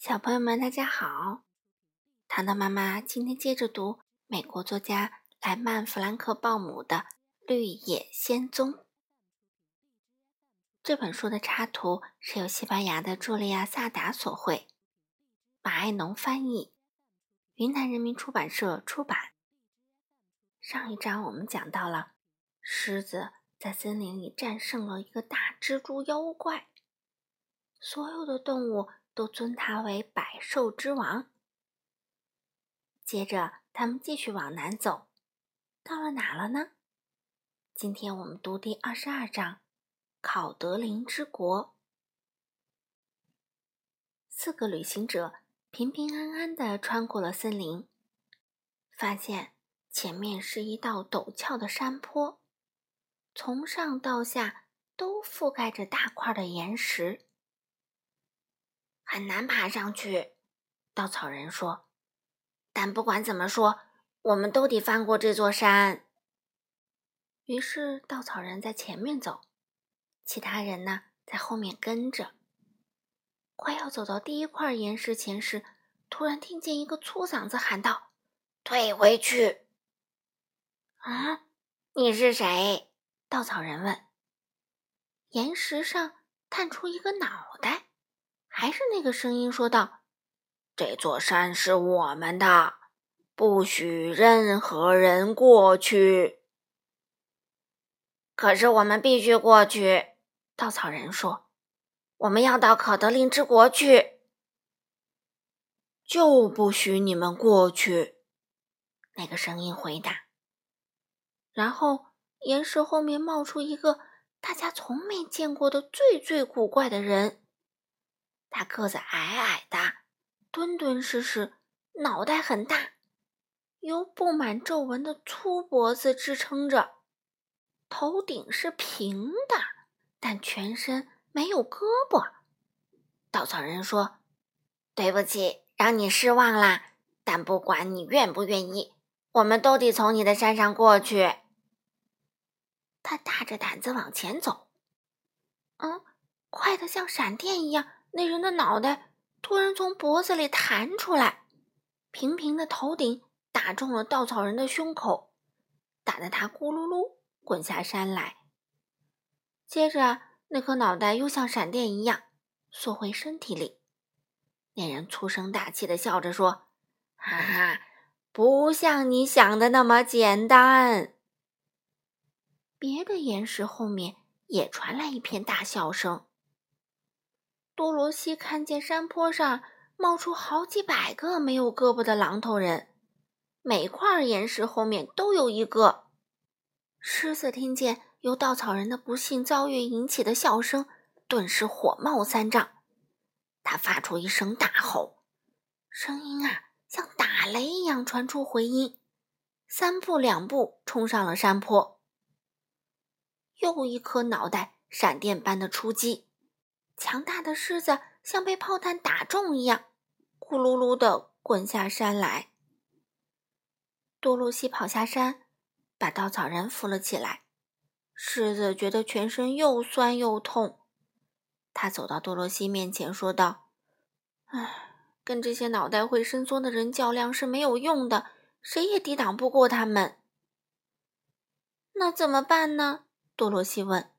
小朋友们，大家好！糖糖妈妈今天接着读美国作家莱曼·弗兰克·鲍姆的《绿野仙踪》这本书的插图是由西班牙的茱莉亚·萨达所绘，马爱农翻译，云南人民出版社出版。上一章我们讲到了狮子在森林里战胜了一个大蜘蛛妖怪，所有的动物。都尊他为百兽之王。接着，他们继续往南走，到了哪了呢？今天我们读第二十二章《考德林之国》。四个旅行者平平安安地穿过了森林，发现前面是一道陡峭的山坡，从上到下都覆盖着大块的岩石。很难爬上去，稻草人说。但不管怎么说，我们都得翻过这座山。于是稻草人在前面走，其他人呢在后面跟着。快要走到第一块岩石前时，突然听见一个粗嗓子喊道：“退回去！”啊，你是谁？稻草人问。岩石上探出一个脑袋。还是那个声音说道：“这座山是我们的，不许任何人过去。”可是我们必须过去，稻草人说：“我们要到可德林之国去。”就不许你们过去，那个声音回答。然后岩石后面冒出一个大家从没见过的最最古怪的人。他个子矮矮的，敦敦实实，脑袋很大，由布满皱纹的粗脖子支撑着，头顶是平的，但全身没有胳膊。稻草人说：“对不起，让你失望啦。但不管你愿不愿意，我们都得从你的山上过去。”他大着胆子往前走，嗯，快得像闪电一样。那人的脑袋突然从脖子里弹出来，平平的头顶打中了稻草人的胸口，打得他咕噜噜滚下山来。接着，那颗脑袋又像闪电一样缩回身体里。那人粗声大气的笑着说：“哈哈，不像你想的那么简单。”别的岩石后面也传来一片大笑声。多罗西看见山坡上冒出好几百个没有胳膊的榔头人，每块岩石后面都有一个。狮子听见由稻草人的不幸遭遇引起的笑声，顿时火冒三丈。他发出一声大吼，声音啊像打雷一样传出回音，三步两步冲上了山坡。又一颗脑袋闪电般的出击。强大的狮子像被炮弹打中一样，咕噜噜的滚下山来。多罗西跑下山，把稻草人扶了起来。狮子觉得全身又酸又痛，他走到多罗西面前，说道：“唉，跟这些脑袋会伸缩的人较量是没有用的，谁也抵挡不过他们。”那怎么办呢？多罗西问。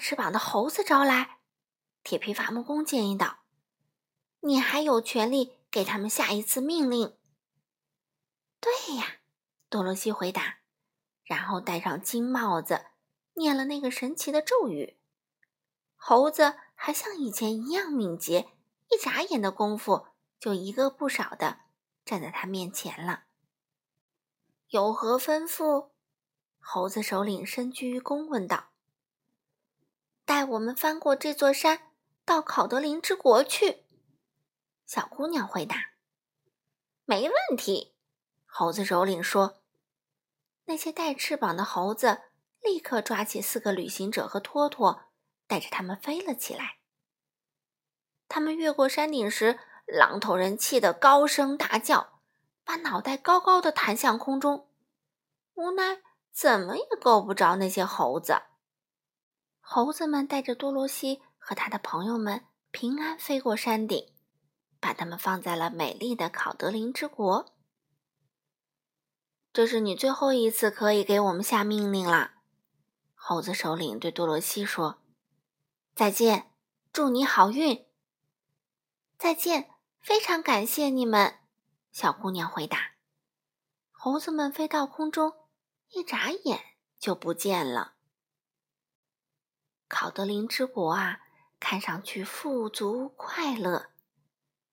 翅膀的猴子招来，铁皮伐木工建议道：“你还有权利给他们下一次命令。”“对呀。”多罗西回答，然后戴上金帽子，念了那个神奇的咒语。猴子还像以前一样敏捷，一眨眼的功夫就一个不少的站在他面前了。有何吩咐？猴子首领深鞠躬问道。带我们翻过这座山，到考德林之国去。”小姑娘回答。“没问题。”猴子首领说。那些带翅膀的猴子立刻抓起四个旅行者和托托，带着他们飞了起来。他们越过山顶时，狼头人气得高声大叫，把脑袋高高的弹向空中，无奈怎么也够不着那些猴子。猴子们带着多罗西和他的朋友们平安飞过山顶，把它们放在了美丽的考德林之国。这是你最后一次可以给我们下命令了，猴子首领对多罗西说：“再见，祝你好运。”再见，非常感谢你们。小姑娘回答。猴子们飞到空中，一眨眼就不见了。考德林之国啊，看上去富足快乐，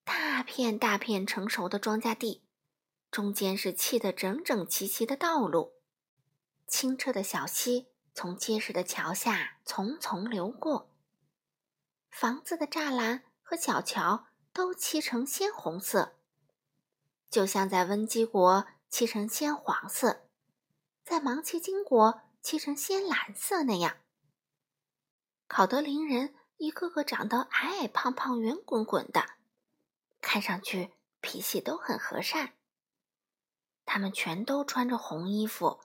大片大片成熟的庄稼地，中间是砌得整整齐齐的道路，清澈的小溪从结实的桥下淙淙流过，房子的栅栏和小桥都漆成鲜红色，就像在温基国漆成鲜黄色，在芒奇金国漆成鲜蓝色那样。考德林人一个个长得矮矮胖胖、圆滚滚的，看上去脾气都很和善。他们全都穿着红衣服，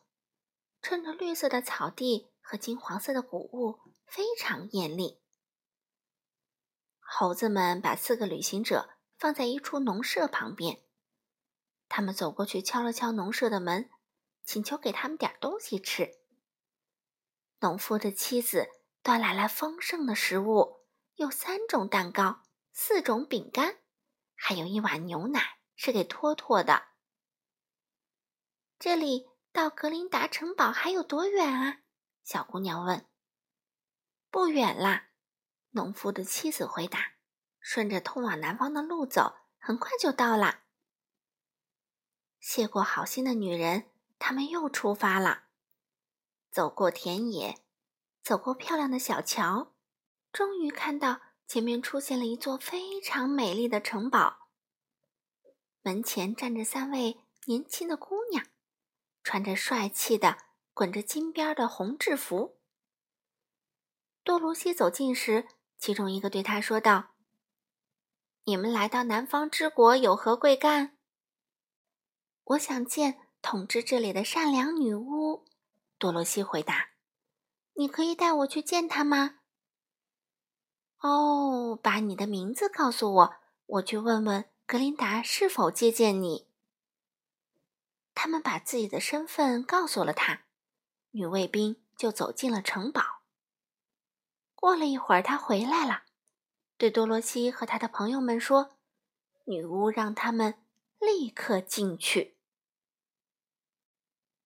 衬着绿色的草地和金黄色的谷物，非常艳丽。猴子们把四个旅行者放在一处农舍旁边，他们走过去敲了敲农舍的门，请求给他们点东西吃。农夫的妻子。端来了丰盛的食物，有三种蛋糕，四种饼干，还有一碗牛奶，是给托托的。这里到格林达城堡还有多远啊？小姑娘问。不远啦，农夫的妻子回答。顺着通往南方的路走，很快就到了。谢过好心的女人，他们又出发了，走过田野。走过漂亮的小桥，终于看到前面出现了一座非常美丽的城堡。门前站着三位年轻的姑娘，穿着帅气的、滚着金边的红制服。多罗西走近时，其中一个对他说道：“你们来到南方之国有何贵干？”“我想见统治这里的善良女巫。”多罗西回答。你可以带我去见他吗？哦，把你的名字告诉我，我去问问格林达是否接见你。他们把自己的身份告诉了他，女卫兵就走进了城堡。过了一会儿，他回来了，对多罗西和他的朋友们说：“女巫让他们立刻进去。”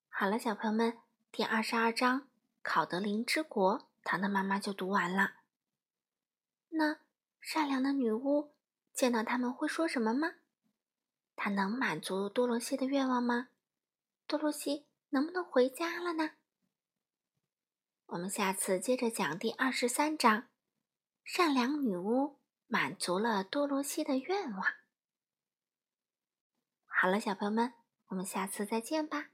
好了，小朋友们，第二十二章。考德林之国，糖糖妈妈就读完了。那善良的女巫见到他们会说什么吗？她能满足多罗西的愿望吗？多罗西能不能回家了呢？我们下次接着讲第二十三章。善良女巫满足了多罗西的愿望。好了，小朋友们，我们下次再见吧。